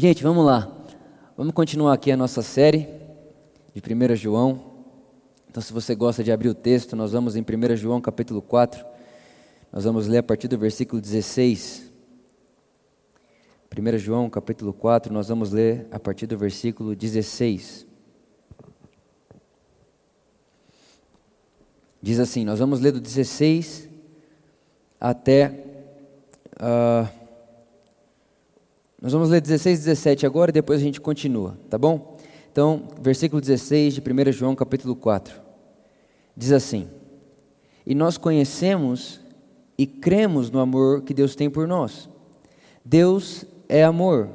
Gente, vamos lá. Vamos continuar aqui a nossa série de 1 João. Então, se você gosta de abrir o texto, nós vamos em 1 João capítulo 4. Nós vamos ler a partir do versículo 16. 1 João capítulo 4, nós vamos ler a partir do versículo 16. Diz assim: Nós vamos ler do 16 até. Uh, nós vamos ler 16 e 17 agora e depois a gente continua, tá bom? Então, versículo 16 de 1 João capítulo 4. Diz assim: E nós conhecemos e cremos no amor que Deus tem por nós. Deus é amor.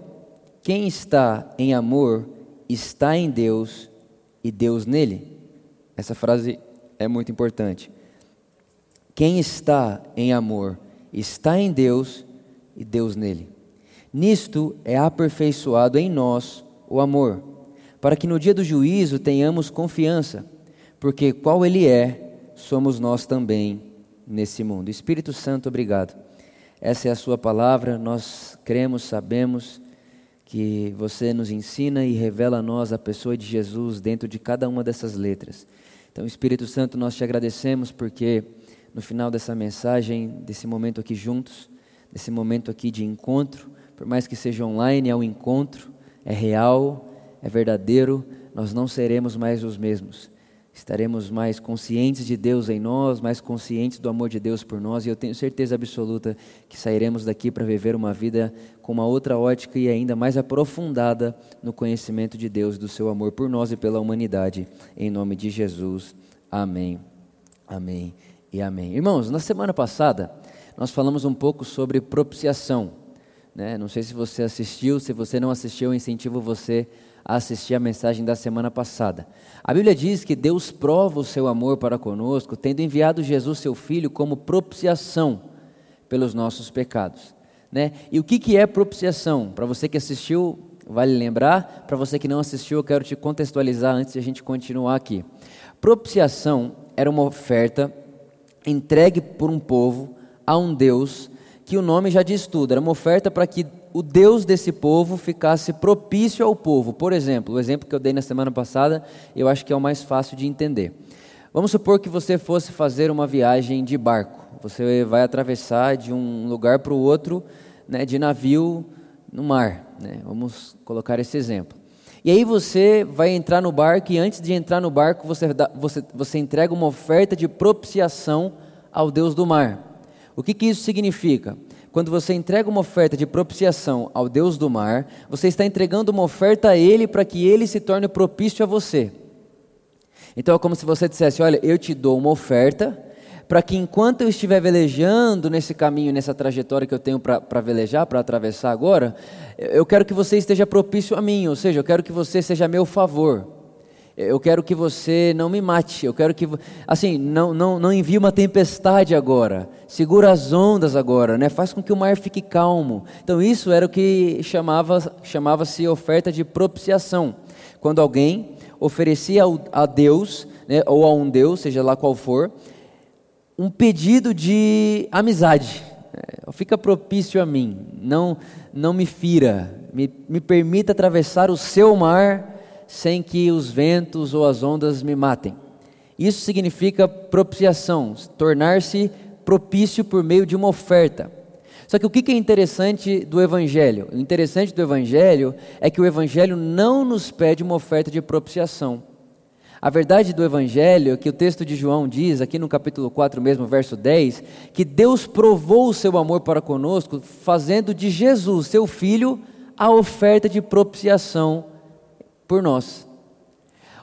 Quem está em amor está em Deus e Deus nele. Essa frase é muito importante. Quem está em amor está em Deus e Deus nele. Nisto é aperfeiçoado em nós o amor, para que no dia do juízo tenhamos confiança, porque qual Ele é, somos nós também nesse mundo. Espírito Santo, obrigado. Essa é a Sua palavra, nós cremos, sabemos que você nos ensina e revela a nós a pessoa de Jesus dentro de cada uma dessas letras. Então, Espírito Santo, nós te agradecemos porque no final dessa mensagem, desse momento aqui juntos, desse momento aqui de encontro, por mais que seja online, é um encontro, é real, é verdadeiro, nós não seremos mais os mesmos. Estaremos mais conscientes de Deus em nós, mais conscientes do amor de Deus por nós, e eu tenho certeza absoluta que sairemos daqui para viver uma vida com uma outra ótica e ainda mais aprofundada no conhecimento de Deus, do seu amor por nós e pela humanidade. Em nome de Jesus. Amém. Amém e amém. Irmãos, na semana passada nós falamos um pouco sobre propiciação. Né? Não sei se você assistiu, se você não assistiu, eu incentivo você a assistir a mensagem da semana passada. A Bíblia diz que Deus prova o seu amor para conosco, tendo enviado Jesus, seu Filho, como propiciação pelos nossos pecados. Né? E o que, que é propiciação? Para você que assistiu, vale lembrar. Para você que não assistiu, eu quero te contextualizar antes de a gente continuar aqui. Propiciação era uma oferta entregue por um povo a um Deus que o nome já diz tudo. Era uma oferta para que o Deus desse povo ficasse propício ao povo. Por exemplo, o exemplo que eu dei na semana passada, eu acho que é o mais fácil de entender. Vamos supor que você fosse fazer uma viagem de barco. Você vai atravessar de um lugar para o outro né, de navio no mar. Né? Vamos colocar esse exemplo. E aí você vai entrar no barco e antes de entrar no barco você, dá, você, você entrega uma oferta de propiciação ao Deus do mar. O que, que isso significa? Quando você entrega uma oferta de propiciação ao Deus do mar, você está entregando uma oferta a Ele para que Ele se torne propício a você. Então é como se você dissesse: Olha, eu te dou uma oferta para que enquanto eu estiver velejando nesse caminho, nessa trajetória que eu tenho para velejar, para atravessar agora, eu quero que você esteja propício a mim, ou seja, eu quero que você seja a meu favor. Eu quero que você não me mate, eu quero que, assim, não, não, não envie uma tempestade agora, segura as ondas agora, né? faz com que o mar fique calmo. Então, isso era o que chamava-se chamava oferta de propiciação. Quando alguém oferecia a Deus, né, ou a um Deus, seja lá qual for, um pedido de amizade. É, fica propício a mim, não, não me fira, me, me permita atravessar o seu mar sem que os ventos ou as ondas me matem. Isso significa propiciação, tornar-se propício por meio de uma oferta. Só que o que é interessante do Evangelho? O interessante do Evangelho é que o Evangelho não nos pede uma oferta de propiciação. A verdade do Evangelho é que o texto de João diz, aqui no capítulo 4 mesmo, verso 10, que Deus provou o seu amor para conosco, fazendo de Jesus, seu Filho, a oferta de propiciação por nós.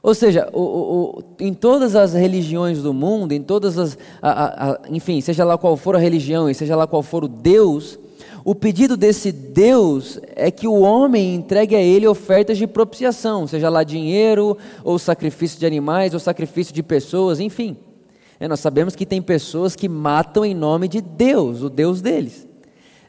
Ou seja, o, o, em todas as religiões do mundo, em todas as. A, a, a, enfim, seja lá qual for a religião e seja lá qual for o Deus, o pedido desse Deus é que o homem entregue a ele ofertas de propiciação, seja lá dinheiro, ou sacrifício de animais, ou sacrifício de pessoas, enfim. É, nós sabemos que tem pessoas que matam em nome de Deus, o Deus deles.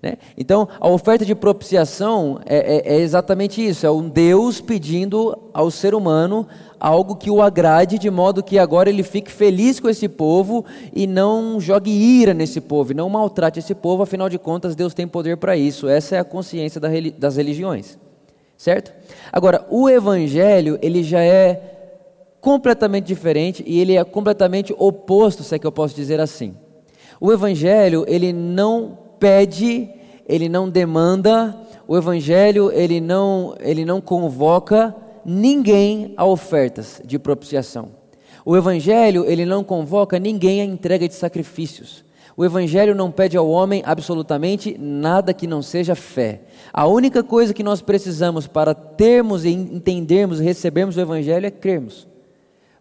Né? Então, a oferta de propiciação é, é, é, exatamente isso: é um Deus pedindo ao ser humano algo que o agrade, de modo que agora ele fique feliz com esse povo e não jogue ira nesse povo, e não maltrate esse povo, afinal de contas, Deus tem poder para isso. Essa é a consciência das religiões. Certo? Agora, o evangelho, ele já é completamente diferente e ele é completamente oposto, se é que eu posso dizer assim. O evangelho, ele não pede, ele não demanda, o evangelho, ele não, ele não convoca ninguém a ofertas de propiciação. O evangelho, ele não convoca ninguém à entrega de sacrifícios. O Evangelho não pede ao homem absolutamente nada que não seja fé. A única coisa que nós precisamos para termos e entendermos e recebermos o Evangelho é crermos.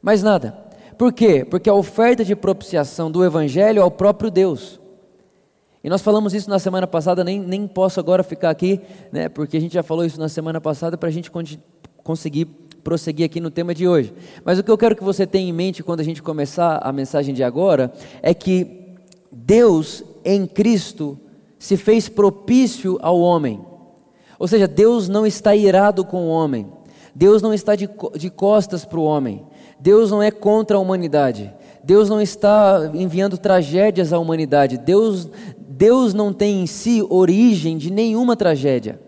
Mais nada. Por quê? Porque a oferta de propiciação do Evangelho é o próprio Deus. E nós falamos isso na semana passada, nem, nem posso agora ficar aqui, né, porque a gente já falou isso na semana passada para a gente conseguir prosseguir aqui no tema de hoje. Mas o que eu quero que você tenha em mente quando a gente começar a mensagem de agora é que Deus em Cristo se fez propício ao homem. Ou seja, Deus não está irado com o homem. Deus não está de, de costas para o homem. Deus não é contra a humanidade. Deus não está enviando tragédias à humanidade. Deus, Deus não tem em si origem de nenhuma tragédia.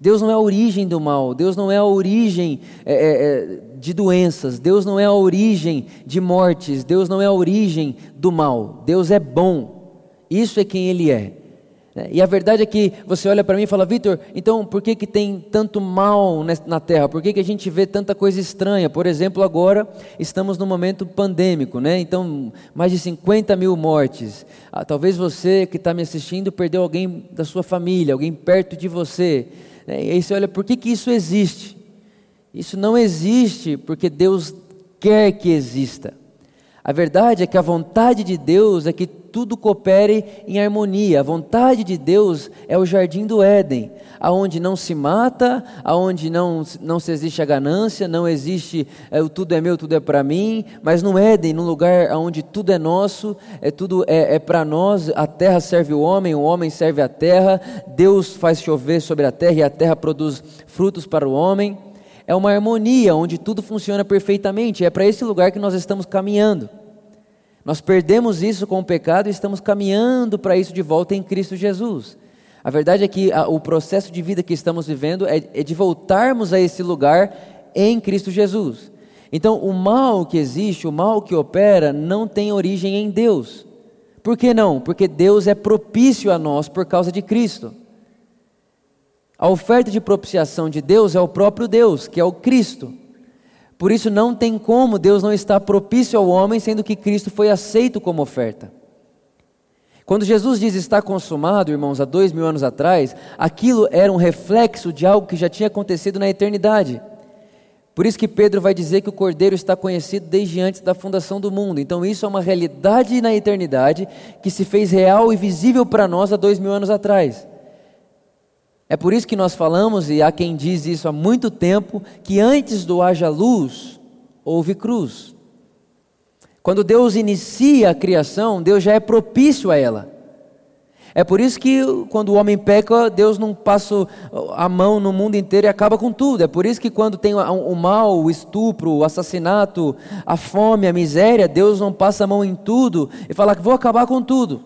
Deus não é a origem do mal. Deus não é a origem é, é, de doenças, Deus não é a origem de mortes, Deus não é a origem do mal, Deus é bom, isso é quem Ele é. Né? E a verdade é que você olha para mim e fala, Vitor, então por que, que tem tanto mal na terra? Por que, que a gente vê tanta coisa estranha? Por exemplo, agora estamos num momento pandêmico, né? Então, mais de 50 mil mortes. Ah, talvez você que está me assistindo perdeu alguém da sua família, alguém perto de você. Né? E aí você olha, por que, que isso existe? Isso não existe porque Deus quer que exista. A verdade é que a vontade de Deus é que tudo coopere em harmonia. A vontade de Deus é o jardim do Éden, aonde não se mata, aonde não, não se existe a ganância, não existe é, o tudo é meu, tudo é para mim, mas no Éden, num lugar onde tudo é nosso, é tudo é, é para nós, a terra serve o homem, o homem serve a terra, Deus faz chover sobre a terra e a terra produz frutos para o homem é uma harmonia onde tudo funciona perfeitamente. É para esse lugar que nós estamos caminhando. Nós perdemos isso com o pecado e estamos caminhando para isso de volta em Cristo Jesus. A verdade é que a, o processo de vida que estamos vivendo é, é de voltarmos a esse lugar em Cristo Jesus. Então, o mal que existe, o mal que opera, não tem origem em Deus. Por que não? Porque Deus é propício a nós por causa de Cristo. A oferta de propiciação de Deus é o próprio Deus, que é o Cristo. Por isso não tem como Deus não estar propício ao homem, sendo que Cristo foi aceito como oferta. Quando Jesus diz está consumado, irmãos, há dois mil anos atrás, aquilo era um reflexo de algo que já tinha acontecido na eternidade. Por isso que Pedro vai dizer que o Cordeiro está conhecido desde antes da fundação do mundo. Então isso é uma realidade na eternidade que se fez real e visível para nós há dois mil anos atrás. É por isso que nós falamos, e há quem diz isso há muito tempo, que antes do haja luz, houve cruz. Quando Deus inicia a criação, Deus já é propício a ela. É por isso que quando o homem peca, Deus não passa a mão no mundo inteiro e acaba com tudo. É por isso que quando tem o mal, o estupro, o assassinato, a fome, a miséria, Deus não passa a mão em tudo e fala que vou acabar com tudo.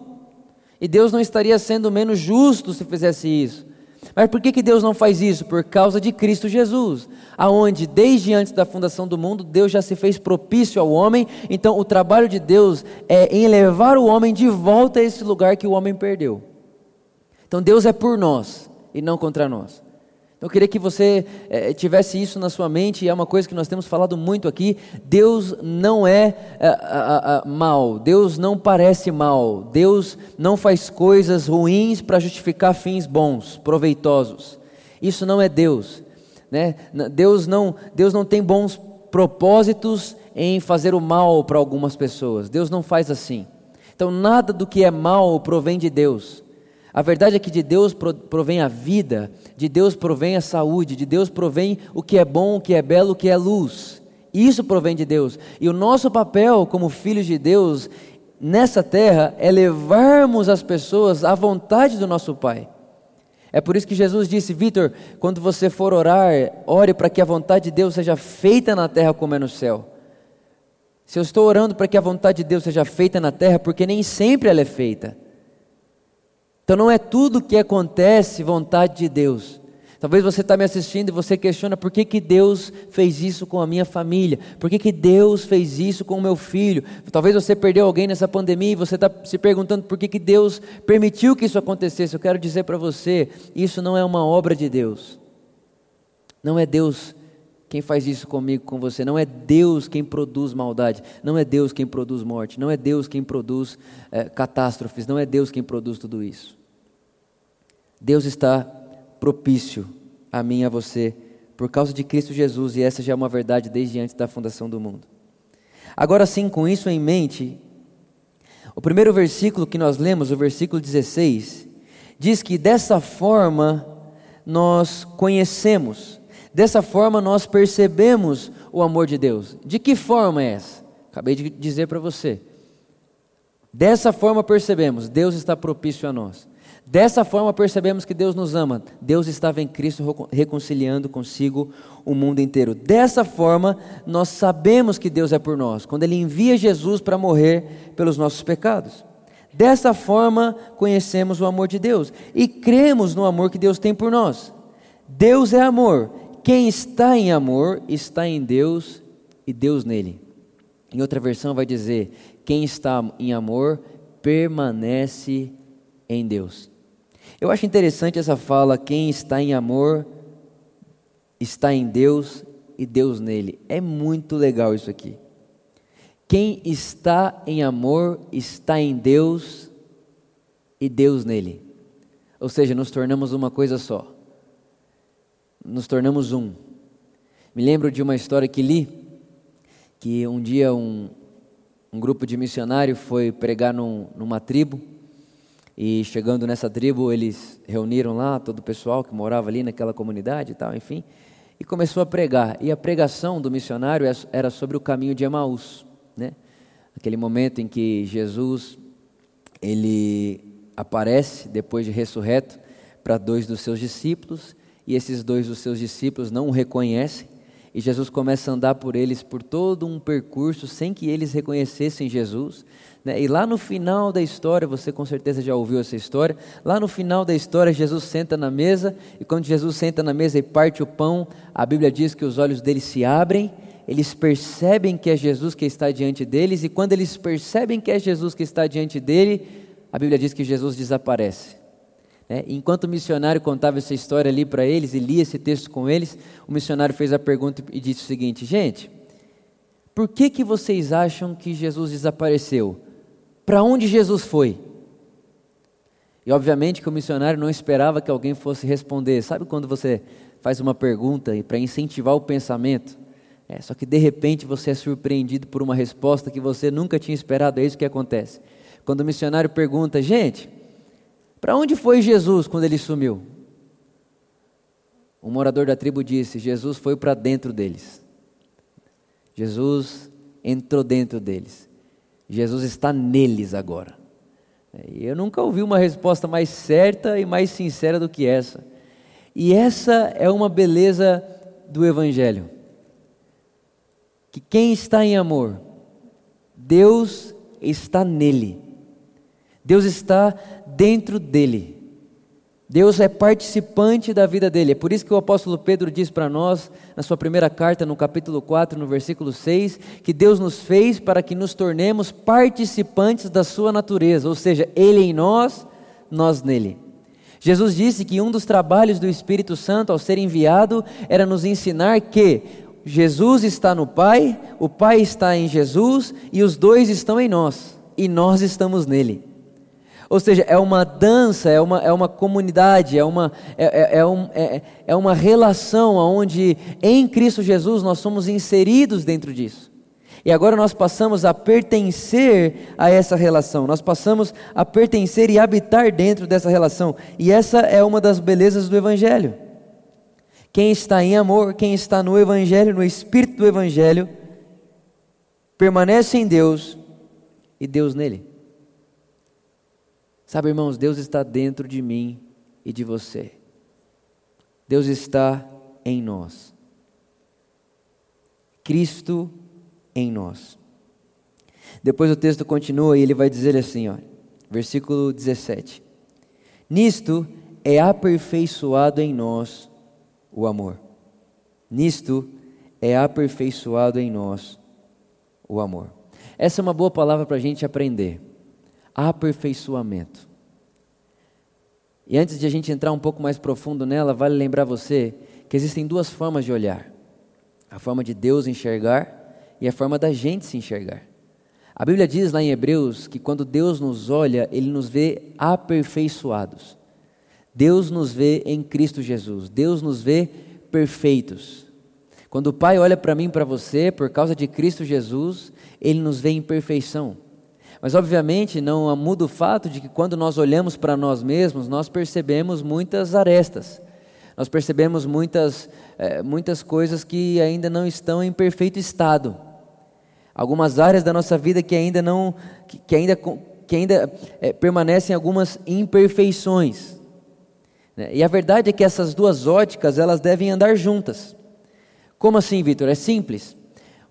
E Deus não estaria sendo menos justo se fizesse isso. Mas por que, que Deus não faz isso? Por causa de Cristo Jesus, aonde desde antes da fundação do mundo Deus já se fez propício ao homem. Então o trabalho de Deus é em levar o homem de volta a esse lugar que o homem perdeu. Então Deus é por nós e não contra nós. Eu queria que você é, tivesse isso na sua mente, e é uma coisa que nós temos falado muito aqui. Deus não é, é mal, Deus não parece mal, Deus não faz coisas ruins para justificar fins bons, proveitosos. Isso não é Deus. Né? Deus, não, Deus não tem bons propósitos em fazer o mal para algumas pessoas. Deus não faz assim. Então nada do que é mal provém de Deus. A verdade é que de Deus provém a vida, de Deus provém a saúde, de Deus provém o que é bom, o que é belo, o que é luz. Isso provém de Deus. E o nosso papel como filhos de Deus nessa terra é levarmos as pessoas à vontade do nosso Pai. É por isso que Jesus disse, Vitor, quando você for orar, ore para que a vontade de Deus seja feita na terra como é no céu. Se eu estou orando para que a vontade de Deus seja feita na terra, porque nem sempre ela é feita. Então não é tudo que acontece vontade de Deus. Talvez você está me assistindo e você questiona por que, que Deus fez isso com a minha família, por que, que Deus fez isso com o meu filho. Talvez você perdeu alguém nessa pandemia e você está se perguntando por que, que Deus permitiu que isso acontecesse. Eu quero dizer para você: isso não é uma obra de Deus. Não é Deus quem faz isso comigo, com você. Não é Deus quem produz maldade. Não é Deus quem produz morte. Não é Deus quem produz é, catástrofes. Não é Deus quem produz tudo isso. Deus está propício a mim e a você por causa de Cristo Jesus, e essa já é uma verdade desde antes da fundação do mundo. Agora sim, com isso em mente, o primeiro versículo que nós lemos, o versículo 16, diz que dessa forma nós conhecemos, dessa forma nós percebemos o amor de Deus. De que forma é essa? Acabei de dizer para você. Dessa forma percebemos, Deus está propício a nós. Dessa forma percebemos que Deus nos ama. Deus estava em Cristo reconciliando consigo o mundo inteiro. Dessa forma, nós sabemos que Deus é por nós, quando Ele envia Jesus para morrer pelos nossos pecados. Dessa forma, conhecemos o amor de Deus e cremos no amor que Deus tem por nós. Deus é amor. Quem está em amor está em Deus e Deus nele. Em outra versão, vai dizer: quem está em amor permanece em Deus. Eu acho interessante essa fala: quem está em amor está em Deus e Deus nele. É muito legal isso aqui. Quem está em amor está em Deus e Deus nele. Ou seja, nos tornamos uma coisa só. Nos tornamos um. Me lembro de uma história que li, que um dia um, um grupo de missionários foi pregar num, numa tribo e chegando nessa tribo, eles reuniram lá todo o pessoal que morava ali naquela comunidade e tal, enfim, e começou a pregar. E a pregação do missionário era sobre o caminho de Emaús, né? Aquele momento em que Jesus ele aparece depois de ressurreto para dois dos seus discípulos, e esses dois dos seus discípulos não o reconhecem, e Jesus começa a andar por eles por todo um percurso sem que eles reconhecessem Jesus. Né? E lá no final da história, você com certeza já ouviu essa história. Lá no final da história, Jesus senta na mesa, e quando Jesus senta na mesa e parte o pão, a Bíblia diz que os olhos deles se abrem, eles percebem que é Jesus que está diante deles, e quando eles percebem que é Jesus que está diante dele, a Bíblia diz que Jesus desaparece. Né? Enquanto o missionário contava essa história ali para eles e lia esse texto com eles, o missionário fez a pergunta e disse o seguinte: Gente, por que, que vocês acham que Jesus desapareceu? Para onde Jesus foi? E obviamente que o missionário não esperava que alguém fosse responder. Sabe quando você faz uma pergunta para incentivar o pensamento? É, só que de repente você é surpreendido por uma resposta que você nunca tinha esperado. É isso que acontece. Quando o missionário pergunta, gente, para onde foi Jesus quando ele sumiu? O morador da tribo disse: Jesus foi para dentro deles. Jesus entrou dentro deles. Jesus está neles agora. Eu nunca ouvi uma resposta mais certa e mais sincera do que essa. E essa é uma beleza do Evangelho. Que quem está em amor, Deus está nele. Deus está dentro dele. Deus é participante da vida dele. É por isso que o apóstolo Pedro diz para nós, na sua primeira carta, no capítulo 4, no versículo 6, que Deus nos fez para que nos tornemos participantes da sua natureza, ou seja, ele em nós, nós nele. Jesus disse que um dos trabalhos do Espírito Santo ao ser enviado era nos ensinar que Jesus está no Pai, o Pai está em Jesus e os dois estão em nós, e nós estamos nele. Ou seja, é uma dança, é uma, é uma comunidade, é uma, é, é, é, um, é, é uma relação onde em Cristo Jesus nós somos inseridos dentro disso. E agora nós passamos a pertencer a essa relação, nós passamos a pertencer e habitar dentro dessa relação. E essa é uma das belezas do Evangelho. Quem está em amor, quem está no Evangelho, no Espírito do Evangelho, permanece em Deus e Deus nele. Sabe, irmãos, Deus está dentro de mim e de você. Deus está em nós. Cristo em nós. Depois o texto continua e ele vai dizer assim, ó, versículo 17: Nisto é aperfeiçoado em nós o amor. Nisto é aperfeiçoado em nós o amor. Essa é uma boa palavra para a gente aprender. Aperfeiçoamento. E antes de a gente entrar um pouco mais profundo nela, vale lembrar você que existem duas formas de olhar: a forma de Deus enxergar e a forma da gente se enxergar. A Bíblia diz lá em Hebreus que quando Deus nos olha, Ele nos vê aperfeiçoados. Deus nos vê em Cristo Jesus. Deus nos vê perfeitos. Quando o Pai olha para mim e para você, por causa de Cristo Jesus, Ele nos vê em perfeição. Mas, obviamente, não muda o fato de que quando nós olhamos para nós mesmos, nós percebemos muitas arestas. Nós percebemos muitas, é, muitas coisas que ainda não estão em perfeito estado. Algumas áreas da nossa vida que ainda não, que, que ainda, que ainda é, permanecem algumas imperfeições. Né? E a verdade é que essas duas óticas, elas devem andar juntas. Como assim, Vitor? É simples.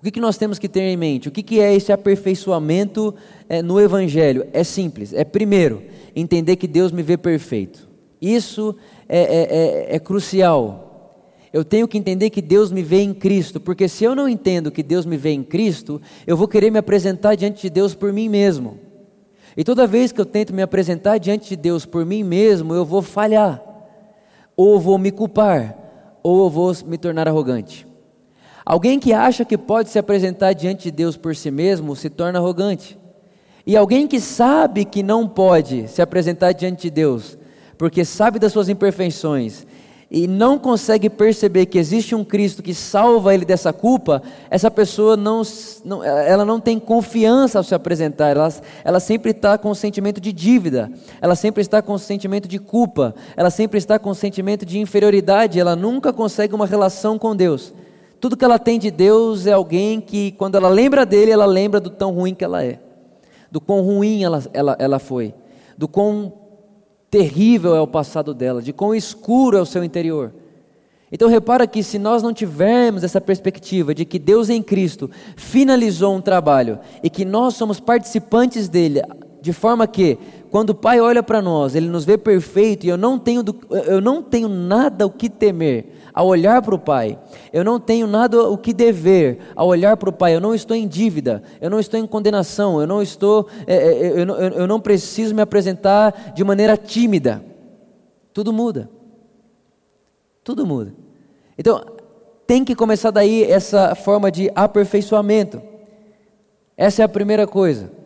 O que, nós temos que ter em mente? O que, é esse aperfeiçoamento é, no Evangelho? É simples. É primeiro, entender que Deus me vê perfeito. Isso é, é, é, é crucial. Eu tenho que entender que Deus me vê em Cristo, porque se eu não entendo que Deus me vê em Cristo, eu vou querer me apresentar diante de Deus por mim mesmo. E toda vez que eu tento me apresentar diante de Deus por mim mesmo, eu vou falhar, ou vou me culpar, ou eu vou me tornar arrogante. Alguém que acha que pode se apresentar diante de Deus por si mesmo se torna arrogante. E alguém que sabe que não pode se apresentar diante de Deus, porque sabe das suas imperfeições e não consegue perceber que existe um Cristo que salva ele dessa culpa, essa pessoa não, não ela não tem confiança ao se apresentar, ela, ela sempre está com o sentimento de dívida, ela sempre está com o sentimento de culpa, ela sempre está com o sentimento de inferioridade, ela nunca consegue uma relação com Deus. Tudo que ela tem de Deus é alguém que, quando ela lembra dele, ela lembra do tão ruim que ela é, do quão ruim ela, ela, ela foi, do quão terrível é o passado dela, de quão escuro é o seu interior. Então repara que se nós não tivermos essa perspectiva de que Deus em Cristo finalizou um trabalho e que nós somos participantes dele, de forma que quando o Pai olha para nós, ele nos vê perfeito e eu não tenho, eu não tenho nada o que temer ao olhar para o Pai. Eu não tenho nada o que dever ao olhar para o Pai. Eu não estou em dívida, eu não estou em condenação, eu não estou, é, é, é eu, eu não preciso me apresentar de maneira tímida. Tudo muda. Tudo muda. Então, tem que começar daí essa forma de aperfeiçoamento. Essa é a primeira coisa.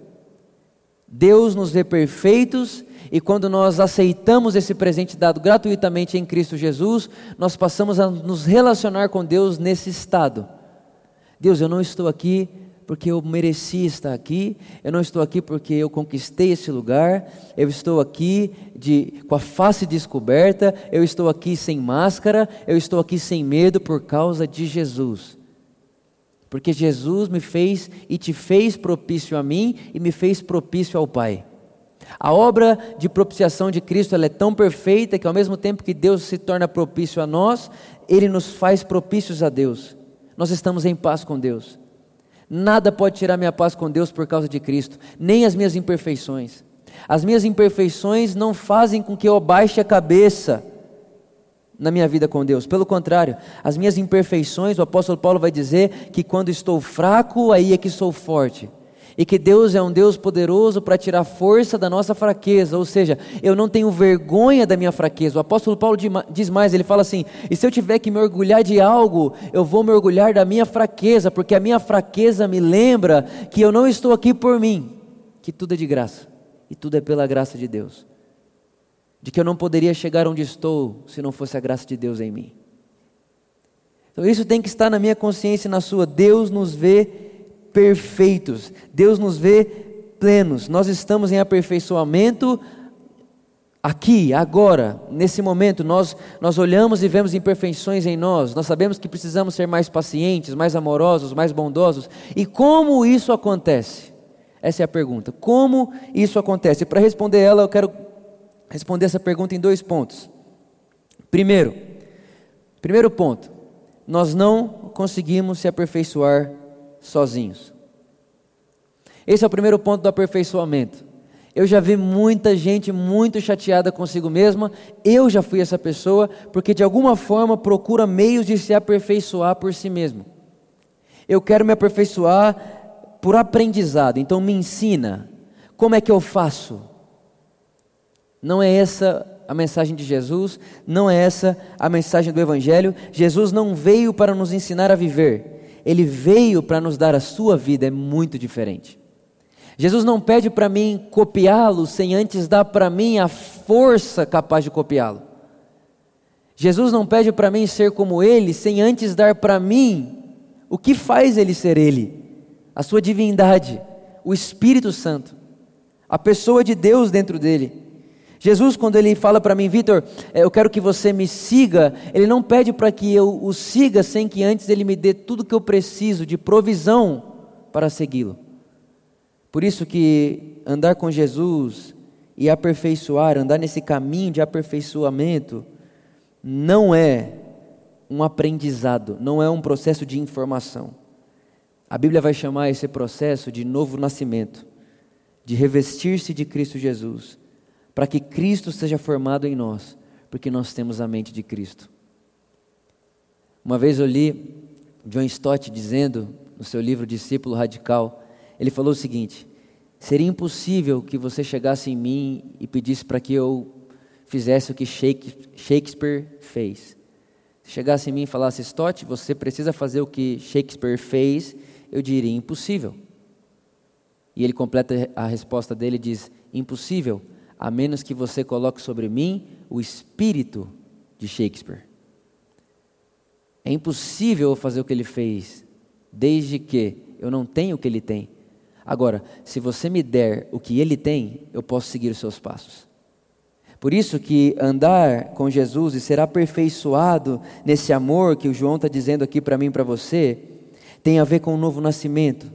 Deus nos vê perfeitos e quando nós aceitamos esse presente dado gratuitamente em Cristo Jesus, nós passamos a nos relacionar com Deus nesse estado. Deus, eu não estou aqui porque eu mereci estar aqui, eu não estou aqui porque eu conquistei esse lugar, eu estou aqui de, com a face descoberta, eu estou aqui sem máscara, eu estou aqui sem medo por causa de Jesus. Porque Jesus me fez e te fez propício a mim e me fez propício ao Pai. A obra de propiciação de Cristo é tão perfeita que, ao mesmo tempo que Deus se torna propício a nós, Ele nos faz propícios a Deus. Nós estamos em paz com Deus. Nada pode tirar minha paz com Deus por causa de Cristo, nem as minhas imperfeições. As minhas imperfeições não fazem com que eu baixe a cabeça na minha vida com Deus. Pelo contrário, as minhas imperfeições, o apóstolo Paulo vai dizer que quando estou fraco, aí é que sou forte e que Deus é um Deus poderoso para tirar força da nossa fraqueza, ou seja, eu não tenho vergonha da minha fraqueza. O apóstolo Paulo diz mais, ele fala assim: e se eu tiver que me orgulhar de algo, eu vou me orgulhar da minha fraqueza, porque a minha fraqueza me lembra que eu não estou aqui por mim, que tudo é de graça e tudo é pela graça de Deus. De que eu não poderia chegar onde estou se não fosse a graça de Deus em mim. Então isso tem que estar na minha consciência e na sua. Deus nos vê perfeitos. Deus nos vê plenos. Nós estamos em aperfeiçoamento aqui, agora, nesse momento. Nós, nós olhamos e vemos imperfeições em nós. Nós sabemos que precisamos ser mais pacientes, mais amorosos, mais bondosos. E como isso acontece? Essa é a pergunta. Como isso acontece? Para responder ela, eu quero responder essa pergunta em dois pontos. Primeiro, primeiro ponto, nós não conseguimos se aperfeiçoar sozinhos. Esse é o primeiro ponto do aperfeiçoamento. Eu já vi muita gente muito chateada consigo mesma. Eu já fui essa pessoa, porque de alguma forma procura meios de se aperfeiçoar por si mesmo. Eu quero me aperfeiçoar por aprendizado, então me ensina. Como é que eu faço? Não é essa a mensagem de Jesus, não é essa a mensagem do Evangelho. Jesus não veio para nos ensinar a viver, ele veio para nos dar a sua vida, é muito diferente. Jesus não pede para mim copiá-lo sem antes dar para mim a força capaz de copiá-lo. Jesus não pede para mim ser como ele sem antes dar para mim o que faz ele ser ele, a sua divindade, o Espírito Santo, a pessoa de Deus dentro dele. Jesus, quando ele fala para mim, Vitor, eh, eu quero que você me siga, ele não pede para que eu o siga sem que antes ele me dê tudo que eu preciso de provisão para segui-lo. Por isso que andar com Jesus e aperfeiçoar, andar nesse caminho de aperfeiçoamento, não é um aprendizado, não é um processo de informação. A Bíblia vai chamar esse processo de novo nascimento, de revestir-se de Cristo Jesus para que Cristo seja formado em nós, porque nós temos a mente de Cristo. Uma vez eu li John Stott dizendo, no seu livro Discípulo Radical, ele falou o seguinte: seria impossível que você chegasse em mim e pedisse para que eu fizesse o que Shakespeare fez. Se chegasse em mim e falasse, Stott, você precisa fazer o que Shakespeare fez, eu diria impossível. E ele completa a resposta dele e diz: impossível a menos que você coloque sobre mim o espírito de Shakespeare. É impossível fazer o que ele fez, desde que eu não tenho o que ele tem. Agora, se você me der o que ele tem, eu posso seguir os seus passos. Por isso que andar com Jesus e ser aperfeiçoado nesse amor que o João está dizendo aqui para mim e para você, tem a ver com o novo nascimento,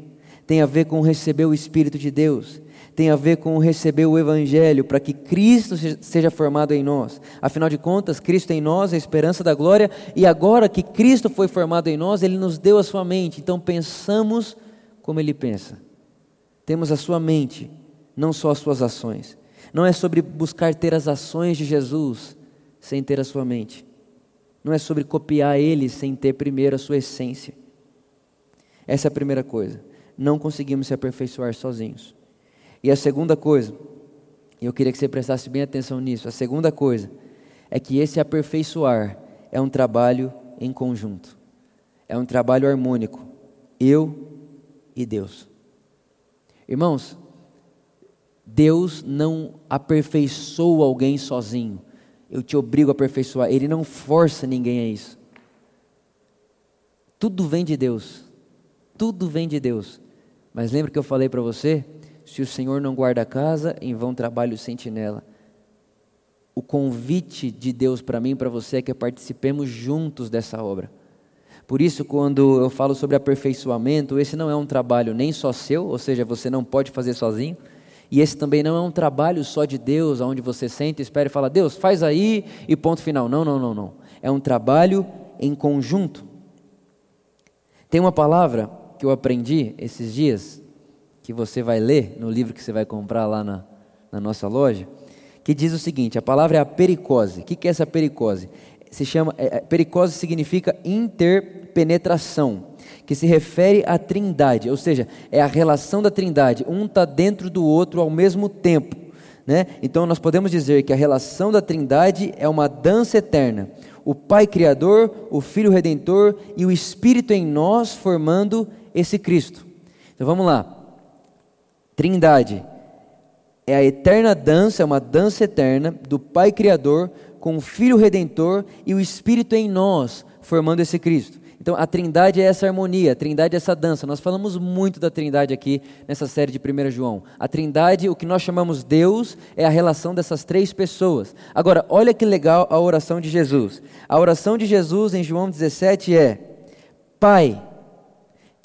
tem a ver com receber o Espírito de Deus, tem a ver com receber o Evangelho, para que Cristo seja formado em nós. Afinal de contas, Cristo em nós é a esperança da glória, e agora que Cristo foi formado em nós, Ele nos deu a sua mente, então pensamos como Ele pensa. Temos a sua mente, não só as suas ações. Não é sobre buscar ter as ações de Jesus sem ter a sua mente. Não é sobre copiar Ele sem ter primeiro a sua essência. Essa é a primeira coisa. Não conseguimos se aperfeiçoar sozinhos. E a segunda coisa, e eu queria que você prestasse bem atenção nisso, a segunda coisa é que esse aperfeiçoar é um trabalho em conjunto, é um trabalho harmônico, eu e Deus. Irmãos, Deus não aperfeiçoa alguém sozinho, eu te obrigo a aperfeiçoar, Ele não força ninguém a isso. Tudo vem de Deus, tudo vem de Deus. Mas lembra que eu falei para você? Se o Senhor não guarda a casa, em vão trabalho o sentinela. O convite de Deus para mim e para você é que participemos juntos dessa obra. Por isso, quando eu falo sobre aperfeiçoamento, esse não é um trabalho nem só seu, ou seja, você não pode fazer sozinho. E esse também não é um trabalho só de Deus, onde você senta, espera e fala, Deus, faz aí e ponto final. Não, não, não, não. É um trabalho em conjunto. Tem uma palavra que eu aprendi esses dias, que você vai ler no livro que você vai comprar lá na, na nossa loja, que diz o seguinte: a palavra é a pericose. O que, é essa pericose? Se chama, é, é, pericose significa interpenetração, que se refere à trindade, ou seja, é a relação da trindade, um está dentro do outro ao mesmo tempo. Né? Então nós podemos dizer que a relação da trindade é uma dança eterna. O Pai Criador, o Filho Redentor e o Espírito em nós formando esse Cristo. Então vamos lá. Trindade é a eterna dança, é uma dança eterna do Pai Criador com o Filho Redentor e o Espírito em nós, formando esse Cristo. Então, a Trindade é essa harmonia, a Trindade é essa dança. Nós falamos muito da Trindade aqui nessa série de 1 João. A Trindade, o que nós chamamos Deus, é a relação dessas três pessoas. Agora, olha que legal a oração de Jesus. A oração de Jesus em João 17 é: Pai,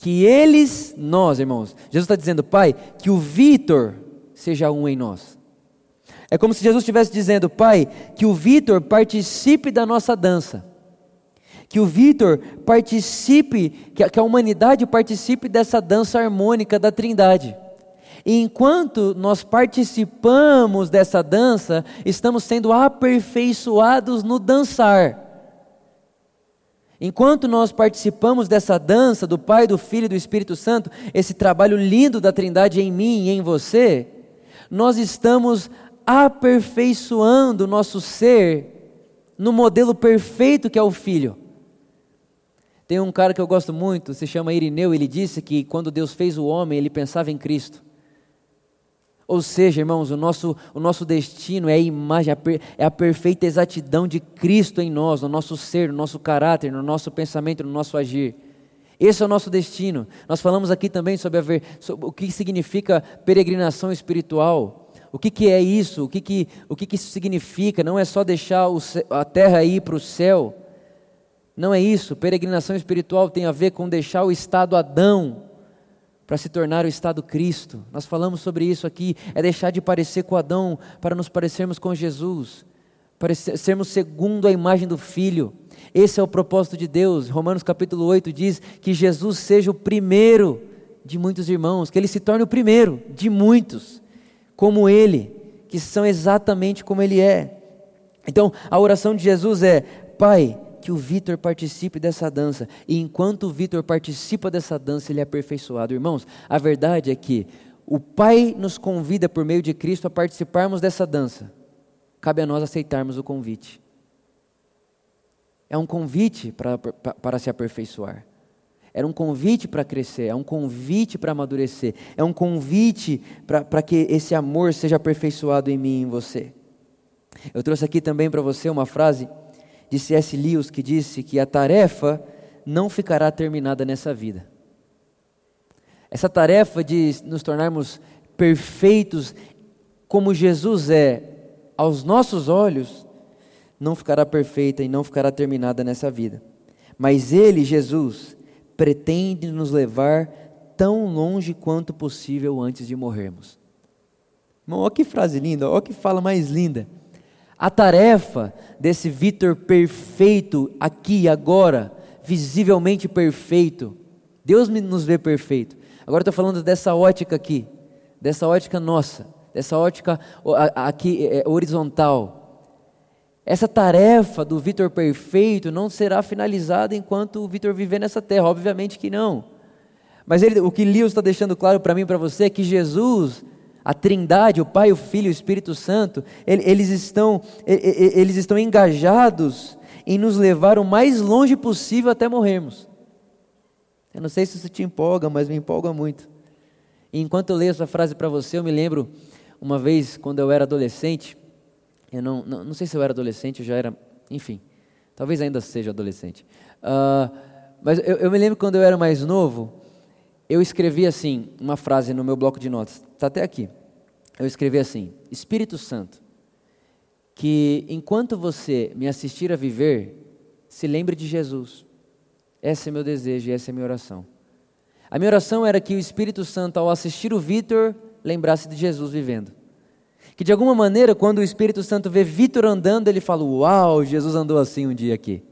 que eles, nós, irmãos, Jesus está dizendo, Pai, que o Vitor seja um em nós. É como se Jesus estivesse dizendo, Pai, que o Vitor participe da nossa dança. Que o Vitor participe, que a humanidade participe dessa dança harmônica da Trindade. E enquanto nós participamos dessa dança, estamos sendo aperfeiçoados no dançar. Enquanto nós participamos dessa dança do Pai, do Filho e do Espírito Santo, esse trabalho lindo da Trindade em mim e em você, nós estamos aperfeiçoando o nosso ser no modelo perfeito que é o Filho. Tem um cara que eu gosto muito, se chama Irineu, ele disse que quando Deus fez o homem, ele pensava em Cristo. Ou seja, irmãos, o nosso, o nosso destino é a imagem, é a perfeita exatidão de Cristo em nós, no nosso ser, no nosso caráter, no nosso pensamento, no nosso agir. Esse é o nosso destino. Nós falamos aqui também sobre, ver, sobre o que significa peregrinação espiritual. O que, que é isso? O, que, que, o que, que isso significa? Não é só deixar o, a terra ir para o céu. Não é isso. Peregrinação espiritual tem a ver com deixar o estado Adão para se tornar o estado Cristo. Nós falamos sobre isso aqui, é deixar de parecer com Adão para nos parecermos com Jesus, para sermos segundo a imagem do Filho. Esse é o propósito de Deus. Romanos capítulo 8 diz que Jesus seja o primeiro de muitos irmãos, que ele se torne o primeiro de muitos, como ele, que são exatamente como ele é. Então, a oração de Jesus é: Pai, que o Vitor participe dessa dança. E enquanto o Vitor participa dessa dança, ele é aperfeiçoado. Irmãos, a verdade é que o Pai nos convida por meio de Cristo a participarmos dessa dança. Cabe a nós aceitarmos o convite. É um convite para, para, se aperfeiçoar. Era um convite para crescer, é um convite para amadurecer, é um convite para, para que esse amor seja aperfeiçoado em mim e em você. Eu trouxe aqui também para você uma frase de C.S. Lewis que disse que a tarefa não ficará terminada nessa vida. Essa tarefa de nos tornarmos perfeitos como Jesus é aos nossos olhos, não ficará perfeita e não ficará terminada nessa vida. Mas Ele, Jesus, pretende nos levar tão longe quanto possível antes de morrermos. Irmão, olha que frase linda, olha que fala mais linda. A tarefa desse Vitor perfeito, aqui agora, visivelmente perfeito. Deus nos vê perfeito. Agora estou falando dessa ótica aqui, dessa ótica nossa, dessa ótica aqui é, horizontal. Essa tarefa do Vitor perfeito não será finalizada enquanto o Vitor viver nessa terra, obviamente que não. Mas ele, o que Lewis está deixando claro para mim e para você é que Jesus a Trindade, o Pai, o Filho e o Espírito Santo, eles estão, eles estão engajados em nos levar o mais longe possível até morrermos. Eu não sei se isso te empolga, mas me empolga muito. E enquanto eu leio essa frase para você, eu me lembro uma vez quando eu era adolescente, eu não, não, não sei se eu era adolescente, eu já era, enfim, talvez ainda seja adolescente. Uh, mas eu, eu me lembro quando eu era mais novo, eu escrevi assim, uma frase no meu bloco de notas, está até aqui. Eu escrevi assim: Espírito Santo, que enquanto você me assistir a viver, se lembre de Jesus. Esse é meu desejo e essa é minha oração. A minha oração era que o Espírito Santo, ao assistir o Vitor, lembrasse de Jesus vivendo. Que de alguma maneira, quando o Espírito Santo vê Vitor andando, ele fala: Uau, Jesus andou assim um dia aqui.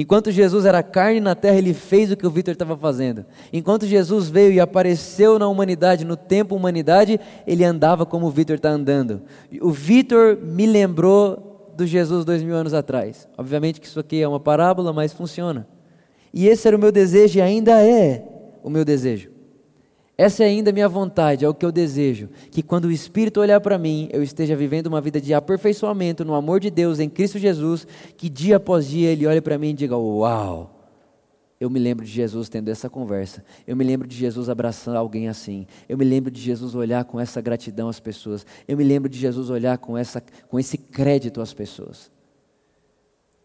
Enquanto Jesus era carne na terra, ele fez o que o Vitor estava fazendo. Enquanto Jesus veio e apareceu na humanidade, no tempo humanidade, ele andava como o Vitor está andando. O Vitor me lembrou do Jesus dois mil anos atrás. Obviamente que isso aqui é uma parábola, mas funciona. E esse era o meu desejo e ainda é o meu desejo. Essa é ainda a minha vontade, é o que eu desejo. Que quando o Espírito olhar para mim, eu esteja vivendo uma vida de aperfeiçoamento no amor de Deus em Cristo Jesus, que dia após dia Ele olhe para mim e diga: Uau! Eu me lembro de Jesus tendo essa conversa. Eu me lembro de Jesus abraçando alguém assim. Eu me lembro de Jesus olhar com essa gratidão às pessoas. Eu me lembro de Jesus olhar com, essa, com esse crédito às pessoas.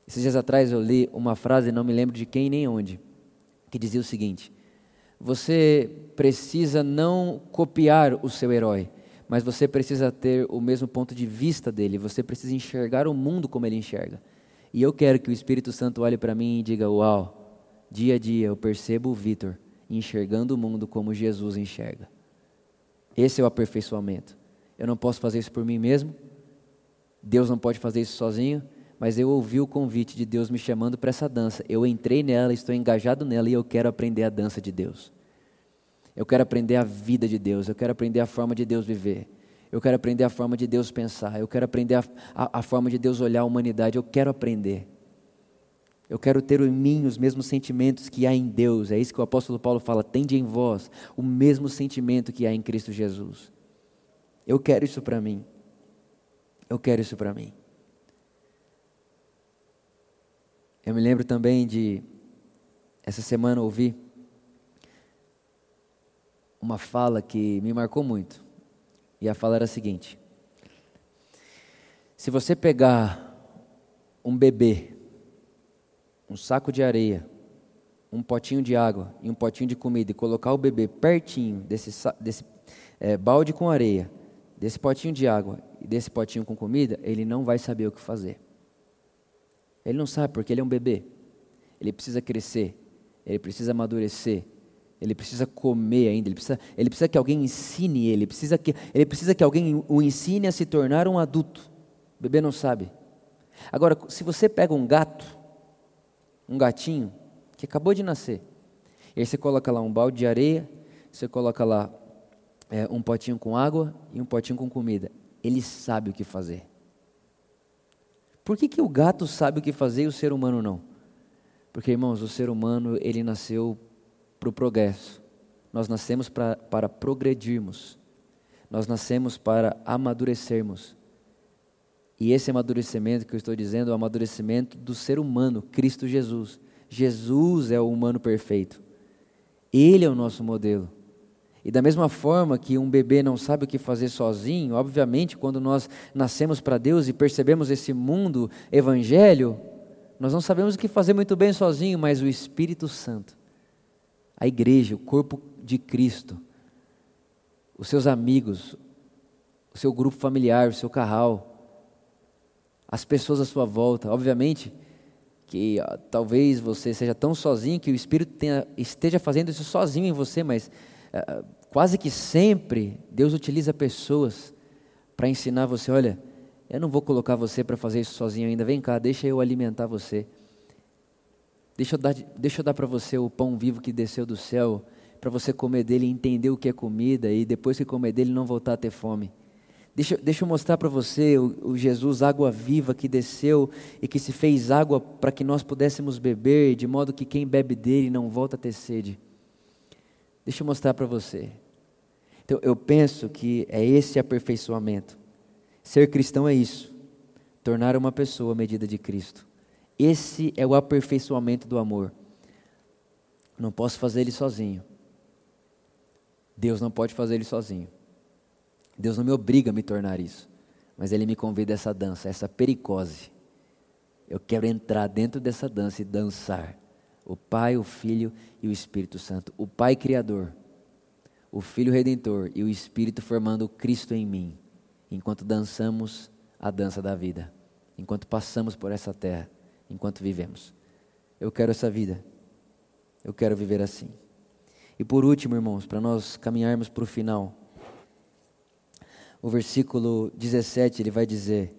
Esses dias atrás eu li uma frase, não me lembro de quem nem onde, que dizia o seguinte: você precisa não copiar o seu herói, mas você precisa ter o mesmo ponto de vista dele, você precisa enxergar o mundo como ele enxerga. E eu quero que o Espírito Santo olhe para mim e diga: Uau, dia a dia eu percebo o Vitor enxergando o mundo como Jesus enxerga. Esse é o aperfeiçoamento. Eu não posso fazer isso por mim mesmo, Deus não pode fazer isso sozinho, mas eu ouvi o convite de Deus me chamando para essa dança. Eu entrei nela, estou engajado nela e eu quero aprender a dança de Deus. Eu quero aprender a vida de Deus, eu quero aprender a forma de Deus viver. Eu quero aprender a forma de Deus pensar, eu quero aprender a, a, a forma de Deus olhar a humanidade, eu quero aprender. Eu quero ter em mim os mesmos sentimentos que há em Deus. É isso que o apóstolo Paulo fala: tende em vós o mesmo sentimento que há em Cristo Jesus. Eu quero isso para mim. Eu quero isso para mim. Eu me lembro também de, essa semana, ouvir uma fala que me marcou muito. E a fala era a seguinte: Se você pegar um bebê um saco de areia, um potinho de água e um potinho de comida e colocar o bebê pertinho desse, desse é, balde com areia, desse potinho de água e desse potinho com comida, ele não vai saber o que fazer. Ele não sabe porque ele é um bebê. Ele precisa crescer, ele precisa amadurecer, ele precisa comer ainda, ele precisa, ele precisa que alguém ensine ele, precisa que, ele precisa que alguém o ensine a se tornar um adulto. O bebê não sabe. Agora, se você pega um gato um gatinho que acabou de nascer. E aí você coloca lá um balde de areia, você coloca lá é, um potinho com água e um potinho com comida. Ele sabe o que fazer. Por que, que o gato sabe o que fazer e o ser humano não? Porque, irmãos, o ser humano, ele nasceu para o progresso. Nós nascemos pra, para progredirmos. Nós nascemos para amadurecermos. E esse amadurecimento que eu estou dizendo é o amadurecimento do ser humano, Cristo Jesus. Jesus é o humano perfeito. Ele é o nosso modelo. E da mesma forma que um bebê não sabe o que fazer sozinho, obviamente, quando nós nascemos para Deus e percebemos esse mundo evangelho, nós não sabemos o que fazer muito bem sozinho, mas o Espírito Santo, a igreja, o corpo de Cristo, os seus amigos, o seu grupo familiar, o seu carral, as pessoas à sua volta. Obviamente que talvez você seja tão sozinho que o Espírito tenha, esteja fazendo isso sozinho em você, mas uh, quase que sempre Deus utiliza pessoas para ensinar você: olha, eu não vou colocar você para fazer isso sozinho ainda, vem cá, deixa eu alimentar você. Deixa eu dar, deixa eu dar para você o pão vivo que desceu do céu, para você comer dele e entender o que é comida, e depois que comer dele não voltar a ter fome. Deixa, deixa eu mostrar para você o, o, Jesus, água viva que desceu e que se fez água para que nós pudéssemos beber, de modo que quem bebe dele não volta a ter sede. Deixa eu mostrar para você. Então, eu penso que é esse aperfeiçoamento. Ser cristão é isso. Tornar uma pessoa a medida de Cristo. Esse é o aperfeiçoamento do amor. Não posso fazer ele sozinho. Deus não pode fazer ele sozinho. Deus não me obriga a me tornar isso, mas Ele me convida a essa dança, a essa pericose. Eu quero entrar dentro dessa dança e dançar. O Pai, o Filho e o Espírito Santo. O Pai Criador, o Filho Redentor e o Espírito formando Cristo em mim, enquanto dançamos a dança da vida, enquanto passamos por essa terra, enquanto vivemos. Eu quero essa vida. Eu quero viver assim. E por último, irmãos, para nós caminharmos para o final o versículo 17, ele vai dizer: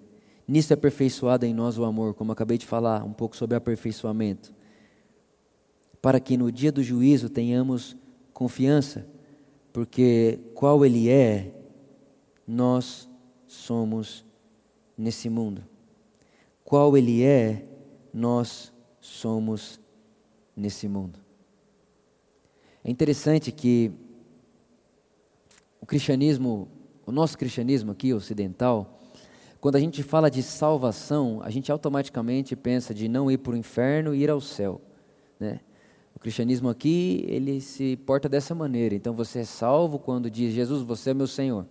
Nisso é aperfeiçoado em nós o amor, como acabei de falar um pouco sobre aperfeiçoamento, para que no dia do juízo tenhamos confiança, porque qual Ele é, nós somos nesse mundo. Qual Ele é, nós somos nesse mundo. É interessante que o cristianismo o nosso cristianismo aqui, ocidental, quando a gente fala de salvação, a gente automaticamente pensa de não ir para o inferno e ir ao céu. Né? O cristianismo aqui, ele se porta dessa maneira. Então você é salvo quando diz, Jesus, você é meu Senhor.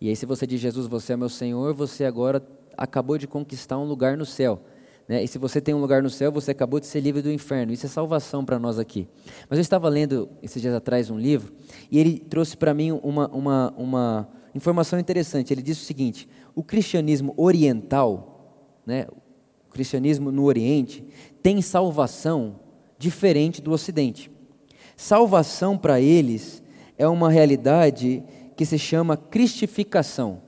E aí se você diz, Jesus, você é meu Senhor, você agora acabou de conquistar um lugar no céu. Né? E se você tem um lugar no céu, você acabou de ser livre do inferno. Isso é salvação para nós aqui. Mas eu estava lendo esses dias atrás um livro, e ele trouxe para mim uma, uma, uma, informação interessante. Ele diz o seguinte: o cristianismo oriental, né, o cristianismo no Oriente, tem salvação diferente do Ocidente. Salvação para eles é uma realidade que se chama cristificação.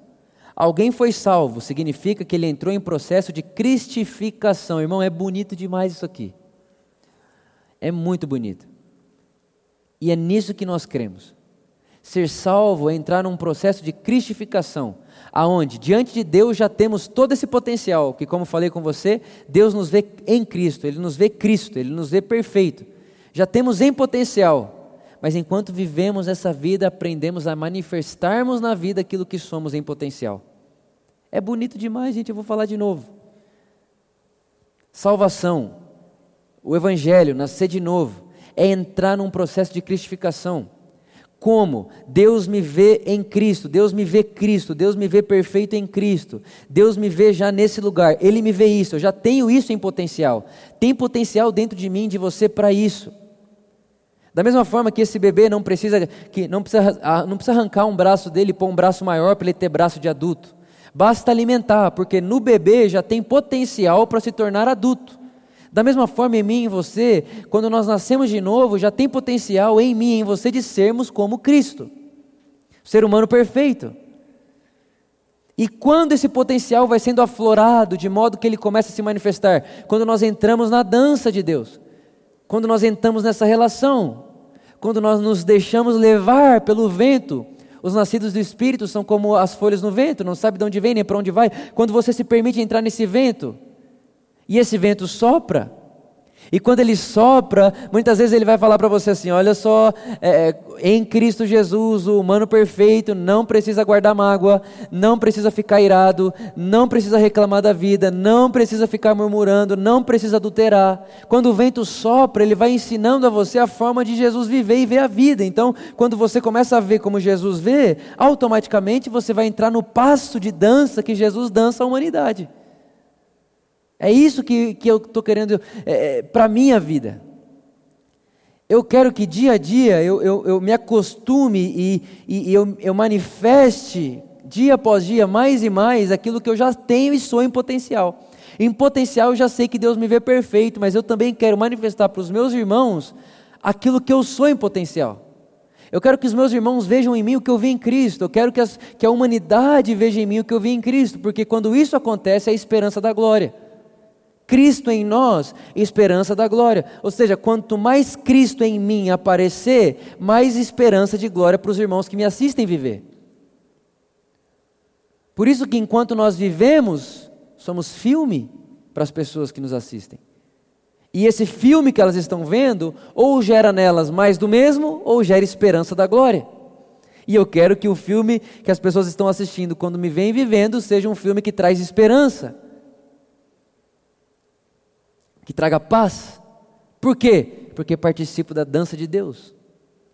Alguém foi salvo, significa que ele entrou em processo de cristificação. Irmão, é bonito demais isso aqui. É muito bonito. E é nisso que nós cremos. Ser salvo é entrar num processo de cristificação, aonde diante de Deus já temos todo esse potencial, que como falei com você, Deus nos vê em Cristo, ele nos vê Cristo, ele nos vê perfeito. Já temos em potencial, mas enquanto vivemos essa vida, aprendemos a manifestarmos na vida aquilo que somos em potencial. É bonito demais, gente, eu vou falar de novo. Salvação, o evangelho, nascer de novo, é entrar num processo de cristificação. Como? Deus me vê em Cristo, Deus me vê Cristo, Deus me vê perfeito em Cristo, Deus me vê já nesse lugar, Ele me vê isso, eu já tenho isso em potencial. Tem potencial dentro de mim, de você, para isso. Da mesma forma que esse bebê não precisa, que não precisa, ah, não precisa arrancar um braço dele e pôr um braço maior para ele ter braço de adulto. Basta alimentar, porque no bebê já tem potencial para se tornar adulto. Da mesma forma, em mim e em você, quando nós nascemos de novo, já tem potencial em mim e em você de sermos como Cristo, ser humano perfeito. E quando esse potencial vai sendo aflorado, de modo que ele começa a se manifestar? Quando nós entramos na dança de Deus, quando nós entramos nessa relação, quando nós nos deixamos levar pelo vento. Os nascidos do Espírito são como as folhas no vento, não sabe de onde vem nem para onde vai. Quando você se permite entrar nesse vento, e esse vento sopra. E quando ele sopra, muitas vezes ele vai falar para você assim: olha só, é, é, em Cristo Jesus, o humano perfeito não precisa guardar mágoa, não precisa ficar irado, não precisa reclamar da vida, não precisa ficar murmurando, não precisa adulterar. Quando o vento sopra, ele vai ensinando a você a forma de Jesus viver e ver a vida. Então, quando você começa a ver como Jesus vê, automaticamente você vai entrar no passo de dança que Jesus dança à humanidade. É isso que, que eu estou querendo é, é para a minha vida. Eu quero que dia a dia eu, eu, eu me acostume e, e, e eu, eu manifeste, dia após dia, mais e mais, aquilo que eu já tenho e sou em potencial. Em potencial eu já sei que Deus me vê perfeito, mas eu também quero manifestar para os meus irmãos aquilo que eu sou em potencial. Eu quero que os meus irmãos vejam em mim o que eu vi em Cristo. Eu quero que, as, que a humanidade veja em mim o que eu vi em Cristo, porque quando isso acontece é a esperança da glória. Cristo em nós, esperança da glória. Ou seja, quanto mais Cristo em mim aparecer, mais esperança de glória para os irmãos que me assistem viver. Por isso que enquanto nós vivemos, somos filme para as pessoas que nos assistem. E esse filme que elas estão vendo, ou gera nelas mais do mesmo, ou gera esperança da glória. E eu quero que o filme que as pessoas estão assistindo quando me vêm vivendo seja um filme que traz esperança que traga paz. Por quê? Porque participo da dança de Deus,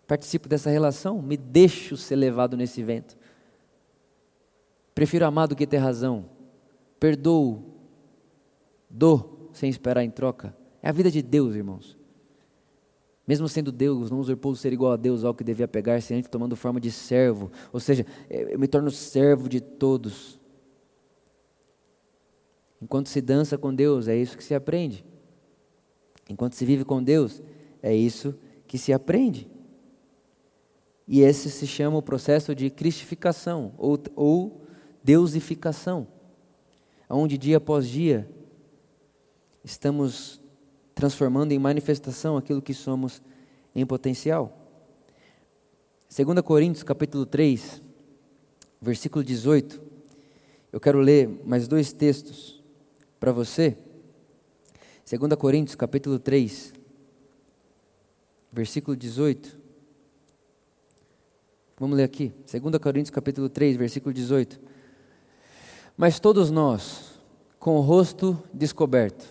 participo dessa relação, me deixo ser levado nesse vento. Prefiro amar do que ter razão, perdoo, dou sem esperar em troca. É a vida de Deus, irmãos. Mesmo sendo Deus, não usurpou ser igual a Deus, ao que devia pegar-se antes, tomando forma de servo. Ou seja, eu me torno servo de todos. Enquanto se dança com Deus, é isso que se aprende. Enquanto se vive com Deus, é isso que se aprende. E esse se chama o processo de cristificação ou, ou deusificação, onde dia após dia estamos transformando em manifestação aquilo que somos em potencial. 2 Coríntios capítulo 3, versículo 18. Eu quero ler mais dois textos para você. 2 Coríntios capítulo 3, versículo 18. Vamos ler aqui. 2 Coríntios capítulo 3, versículo 18. Mas todos nós, com o rosto descoberto,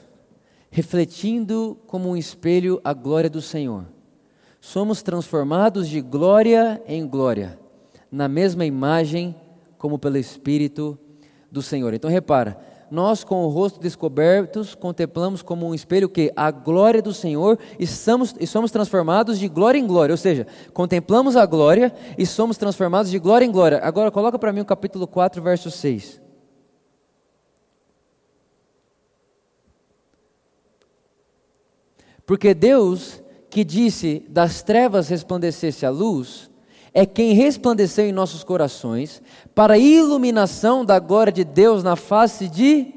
refletindo como um espelho a glória do Senhor, somos transformados de glória em glória, na mesma imagem como pelo Espírito do Senhor. Então repara, nós com o rosto descobertos contemplamos como um espelho que a glória do Senhor e somos, e somos transformados de glória em glória, ou seja, contemplamos a glória e somos transformados de glória em glória. Agora coloca para mim o capítulo 4, verso 6. Porque Deus, que disse das trevas resplandecesse a luz, é quem resplandeceu em nossos corações para a iluminação da glória de Deus na face de